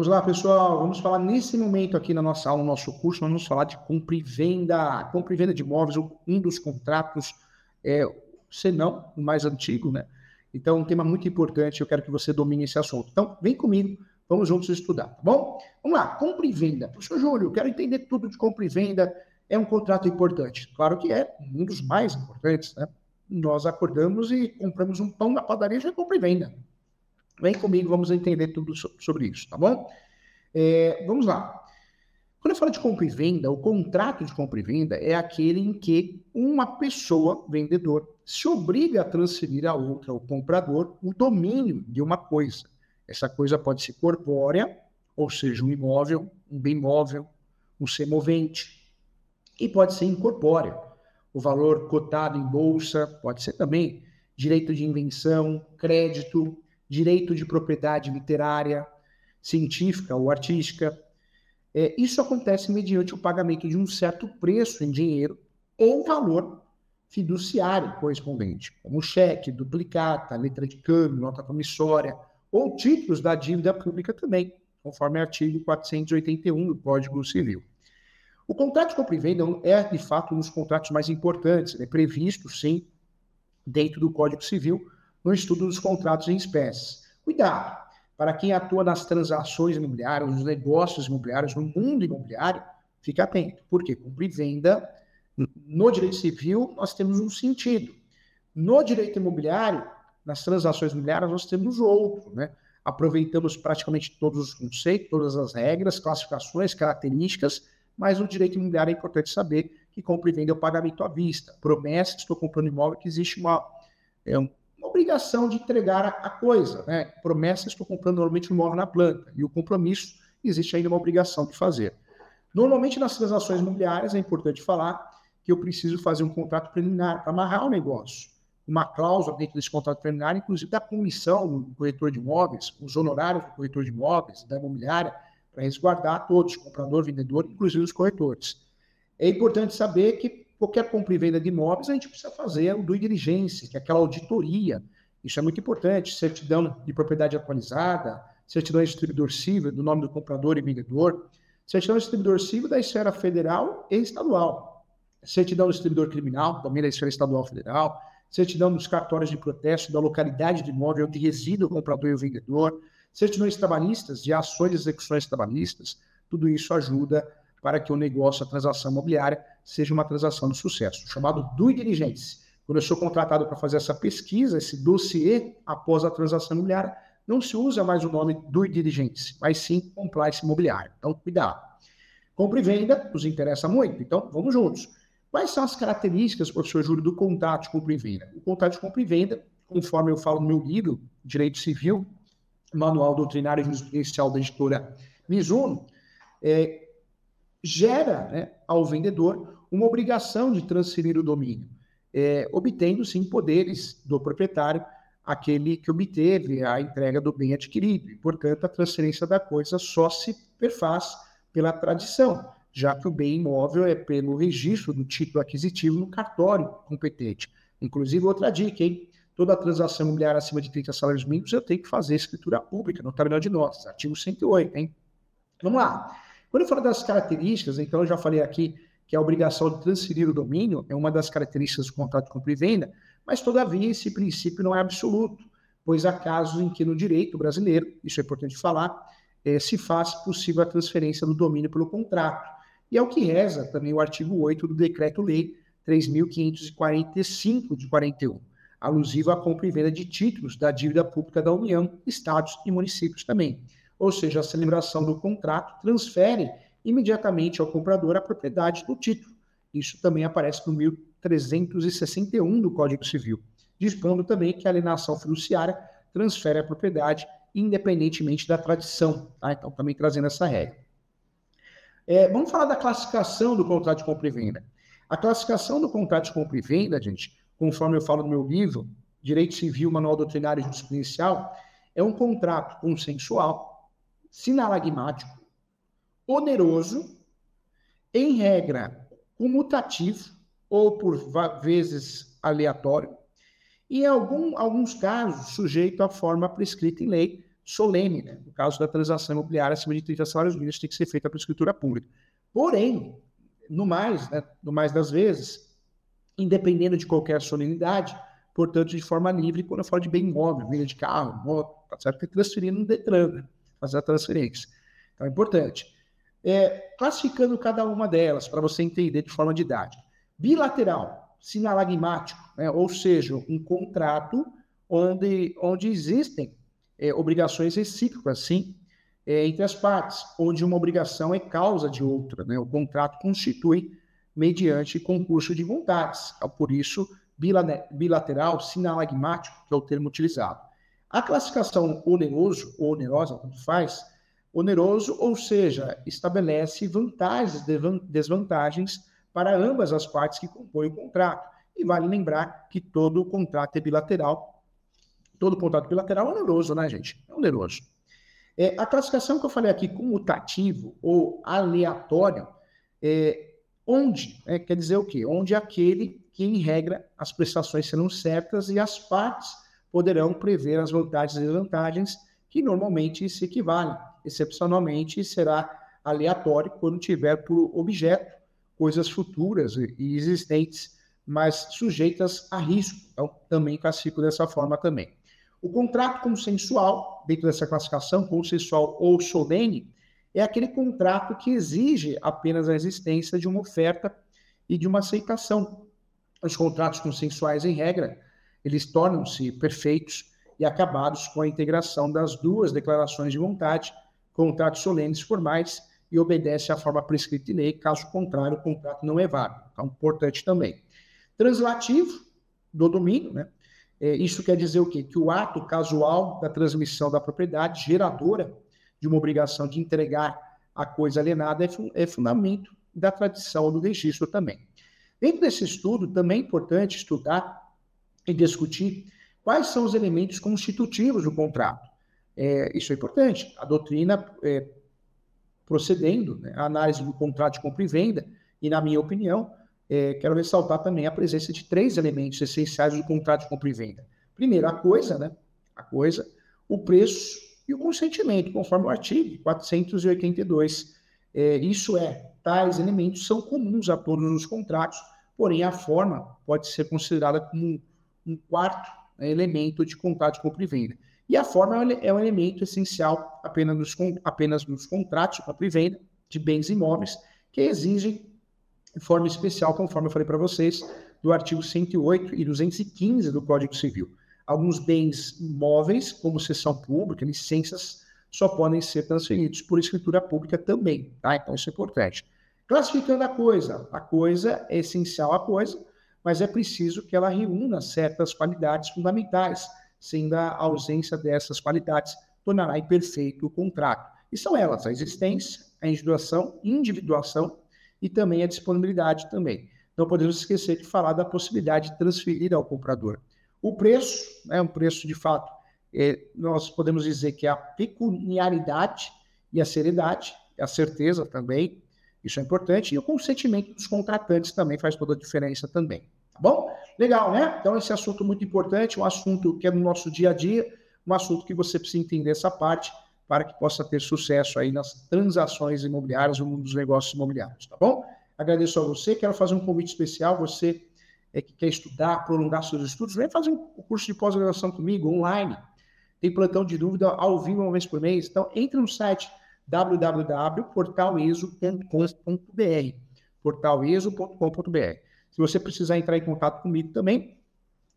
Vamos lá, pessoal. Vamos falar nesse momento aqui na nossa aula, no nosso curso, nós vamos falar de compra e venda. Compra e venda de imóveis, um dos contratos, é, se não o mais antigo, né? Então, um tema muito importante, eu quero que você domine esse assunto. Então, vem comigo, vamos juntos estudar, tá bom? Vamos lá, compra e venda. Professor Júlio, eu quero entender tudo de compra e venda. É um contrato importante? Claro que é, um dos mais importantes, né? Nós acordamos e compramos um pão na padaria, já é compra e venda. Vem comigo, vamos entender tudo sobre isso, tá bom? É, vamos lá. Quando eu falo de compra e venda, o contrato de compra e venda é aquele em que uma pessoa, vendedor, se obriga a transferir a outra, o comprador, o domínio de uma coisa. Essa coisa pode ser corpórea, ou seja, um imóvel, um bem móvel, um semovente, e pode ser incorpóreo. O valor cotado em bolsa pode ser também direito de invenção, crédito, direito de propriedade literária, científica ou artística. É, isso acontece mediante o pagamento de um certo preço em dinheiro ou valor fiduciário correspondente, como cheque, duplicata, letra de câmbio, nota promissória, ou títulos da dívida pública também, conforme artigo 481 do Código Civil. O contrato de compra e venda é, de fato, um dos contratos mais importantes, é previsto, sim, dentro do Código Civil, no estudo dos contratos em espécies. Cuidado! Para quem atua nas transações imobiliárias, nos negócios imobiliários, no mundo imobiliário, fique atento. Porque compra e venda, no direito civil, nós temos um sentido. No direito imobiliário, nas transações imobiliárias, nós temos outro. Né? Aproveitamos praticamente todos os conceitos, todas as regras, classificações, características, mas no direito imobiliário é importante saber que compra e venda é o pagamento à vista. Promessa, estou comprando imóvel, que existe uma, é, obrigação de entregar a, coisa. Né? Promessa, estou comprando normalmente imóvel na planta. E o compromisso, existe ainda uma obrigação de fazer. Normalmente, nas transações imobiliárias, é importante falar que eu preciso fazer um contrato preliminar para amarrar o negócio. Uma cláusula dentro desse contrato preliminar, inclusive da comissão do corretor de imóveis, os honorários do corretor de imóveis, da imobiliária, para resguardar todos, comprador, vendedor, inclusive os corretores. É importante saber que qualquer compra e venda de imóveis, a gente precisa fazer o due diligência, que é aquela auditoria. Isso é muito importante. Certidão de propriedade atualizada, certidão de distribuidor civil, do nome do comprador e vendedor, certidão de distribuidor civil da esfera federal e estadual, certidão do distribuidor criminal, também da esfera estadual federal, certidão dos cartórios de protesto da localidade do imóvel onde reside o comprador e o vendedor, certidões trabalhistas de ações e execuções trabalhistas. Tudo isso ajuda para que o negócio, a transação imobiliária, seja uma transação de sucesso, chamado due diligence. Quando eu sou contratado para fazer essa pesquisa, esse dossiê após a transação imobiliária, não se usa mais o nome due diligence, mas sim compliance imobiliário. Então, cuidado. Compra e venda nos interessa muito, então vamos juntos. Quais são as características, professor Júlio, do contrato de compra e venda? O contrato de compra e venda, conforme eu falo no meu livro, Direito Civil, Manual Doutrinário e Jurisprudencial da editora Mizuno, é, gera né, ao vendedor uma obrigação de transferir o domínio, é, obtendo sim poderes do proprietário, aquele que obteve a entrega do bem adquirido. E, portanto, a transferência da coisa só se perfaz pela tradição, já que o bem imóvel é pelo registro do título aquisitivo no cartório competente. Inclusive, outra dica, hein? Toda transação imobiliária acima de 30 salários mínimos eu tenho que fazer escritura pública no terminal de notas, artigo 108, hein? Vamos lá. Quando eu falo das características, então eu já falei aqui que a obrigação de transferir o domínio é uma das características do contrato de compra e venda, mas todavia esse princípio não é absoluto, pois há casos em que no direito brasileiro, isso é importante falar, é, se faz possível a transferência do domínio pelo contrato. E é o que reza também o artigo 8 do Decreto-Lei 3.545 de 41, alusivo à compra e venda de títulos da dívida pública da União, estados e municípios também ou seja, a celebração do contrato transfere imediatamente ao comprador a propriedade do título. Isso também aparece no 1361 do Código Civil, dispondo também que a alienação fiduciária transfere a propriedade independentemente da tradição. Tá? Então, também trazendo essa regra. É, vamos falar da classificação do contrato de compra e venda. A classificação do contrato de compra e venda, gente, conforme eu falo no meu livro, Direito Civil, Manual Doutrinário e Jurisprudencial, é um contrato consensual sinalagmático, oneroso, em regra comutativo ou por vezes aleatório, e em algum, alguns casos sujeito à forma prescrita em lei, solene. Né? No caso da transação imobiliária acima de 30 salários mínimos, tem que ser feita por escritura pública. Porém, no mais, né, no mais das vezes, independendo de qualquer solenidade, portanto, de forma livre, quando eu falo de bem imóvel, venda de carro, moto, tá certo? Que transferir no Detran, né? fazer a transferência. Então, é importante. É, classificando cada uma delas, para você entender de forma didática. Bilateral, sinalagmático, né? ou seja, um contrato onde, onde existem é, obrigações recíprocas, sim, é, entre as partes, onde uma obrigação é causa de outra. Né? O contrato constitui mediante concurso de vontades. Então, por isso, bilateral, sinalagmático, que é o termo utilizado. A classificação oneroso ou onerosa, como faz, oneroso, ou seja, estabelece vantagens e desvantagens para ambas as partes que compõem o contrato. E vale lembrar que todo contrato é bilateral. Todo contrato bilateral é oneroso, né, gente? É oneroso. É, a classificação que eu falei aqui, comutativo ou aleatório, é onde, é, quer dizer o quê? Onde aquele que, em regra, as prestações serão certas e as partes poderão prever as vantagens e desvantagens que normalmente se equivalem. Excepcionalmente, será aleatório quando tiver por objeto coisas futuras e existentes, mas sujeitas a risco. Então, também classifico dessa forma também. O contrato consensual, dentro dessa classificação, consensual ou solene, é aquele contrato que exige apenas a existência de uma oferta e de uma aceitação. Os contratos consensuais, em regra, eles tornam-se perfeitos e acabados com a integração das duas declarações de vontade, contratos solenes formais, e obedece à forma prescrita de lei, caso contrário, o contrato não é válido. Então, importante também. Translativo do domínio, né? É, isso quer dizer o quê? Que o ato casual da transmissão da propriedade geradora de uma obrigação de entregar a coisa alienada é, é fundamento da tradição do registro também. Dentro desse estudo, também é importante estudar e discutir quais são os elementos constitutivos do contrato. É, isso é importante. A doutrina, é, procedendo, né, a análise do contrato de compra e venda, e na minha opinião, é, quero ressaltar também a presença de três elementos essenciais do contrato de compra e venda. Primeiro, a coisa, né? A coisa, o preço e o consentimento, conforme o artigo 482. É, isso é, tais elementos são comuns a todos os contratos, porém a forma pode ser considerada como um quarto né, elemento de contrato de compra e venda. E a forma é um elemento essencial apenas nos, apenas nos contratos de compra e venda de bens imóveis, que exigem forma especial, conforme eu falei para vocês, do artigo 108 e 215 do Código Civil. Alguns bens móveis, como sessão pública, licenças, só podem ser transferidos por escritura pública também, tá? Então isso é importante. Classificando a coisa, a coisa é essencial a coisa, mas é preciso que ela reúna certas qualidades fundamentais, sendo a ausência dessas qualidades tornará imperfeito o contrato. E são elas a existência, a individuação, individuação e também a disponibilidade também. Não podemos esquecer de falar da possibilidade de transferir ao comprador. O preço, é né, um preço de fato, é, nós podemos dizer que é a pecuniaridade e a seriedade, a certeza também, isso é importante, e o consentimento dos contratantes também faz toda a diferença também. Tá bom? Legal, né? Então, esse assunto muito importante, um assunto que é no nosso dia a dia, um assunto que você precisa entender essa parte para que possa ter sucesso aí nas transações imobiliárias, no mundo dos negócios imobiliários, tá bom? Agradeço a você, quero fazer um convite especial, você é, que quer estudar, prolongar seus estudos, vem fazer um curso de pós-graduação comigo, online. Tem plantão de dúvida ao vivo uma vez por mês, então entre no site www.portaleso.com.br portaleso.com.br Se você precisar entrar em contato comigo também,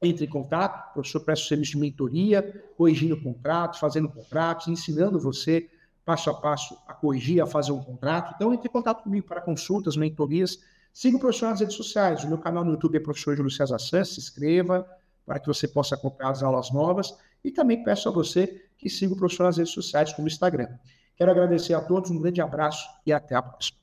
entre em contato, professor presta serviço de mentoria, corrigindo contratos, fazendo contratos, ensinando você passo a passo a corrigir, a fazer um contrato. Então, entre em contato comigo para consultas, mentorias. Siga o professor nas redes sociais. O meu canal no YouTube é professor Júlio César Santos. Se inscreva para que você possa acompanhar as aulas novas. E também peço a você que siga o professor nas redes sociais, como o Instagram. Quero agradecer a todos, um grande abraço e até a próxima.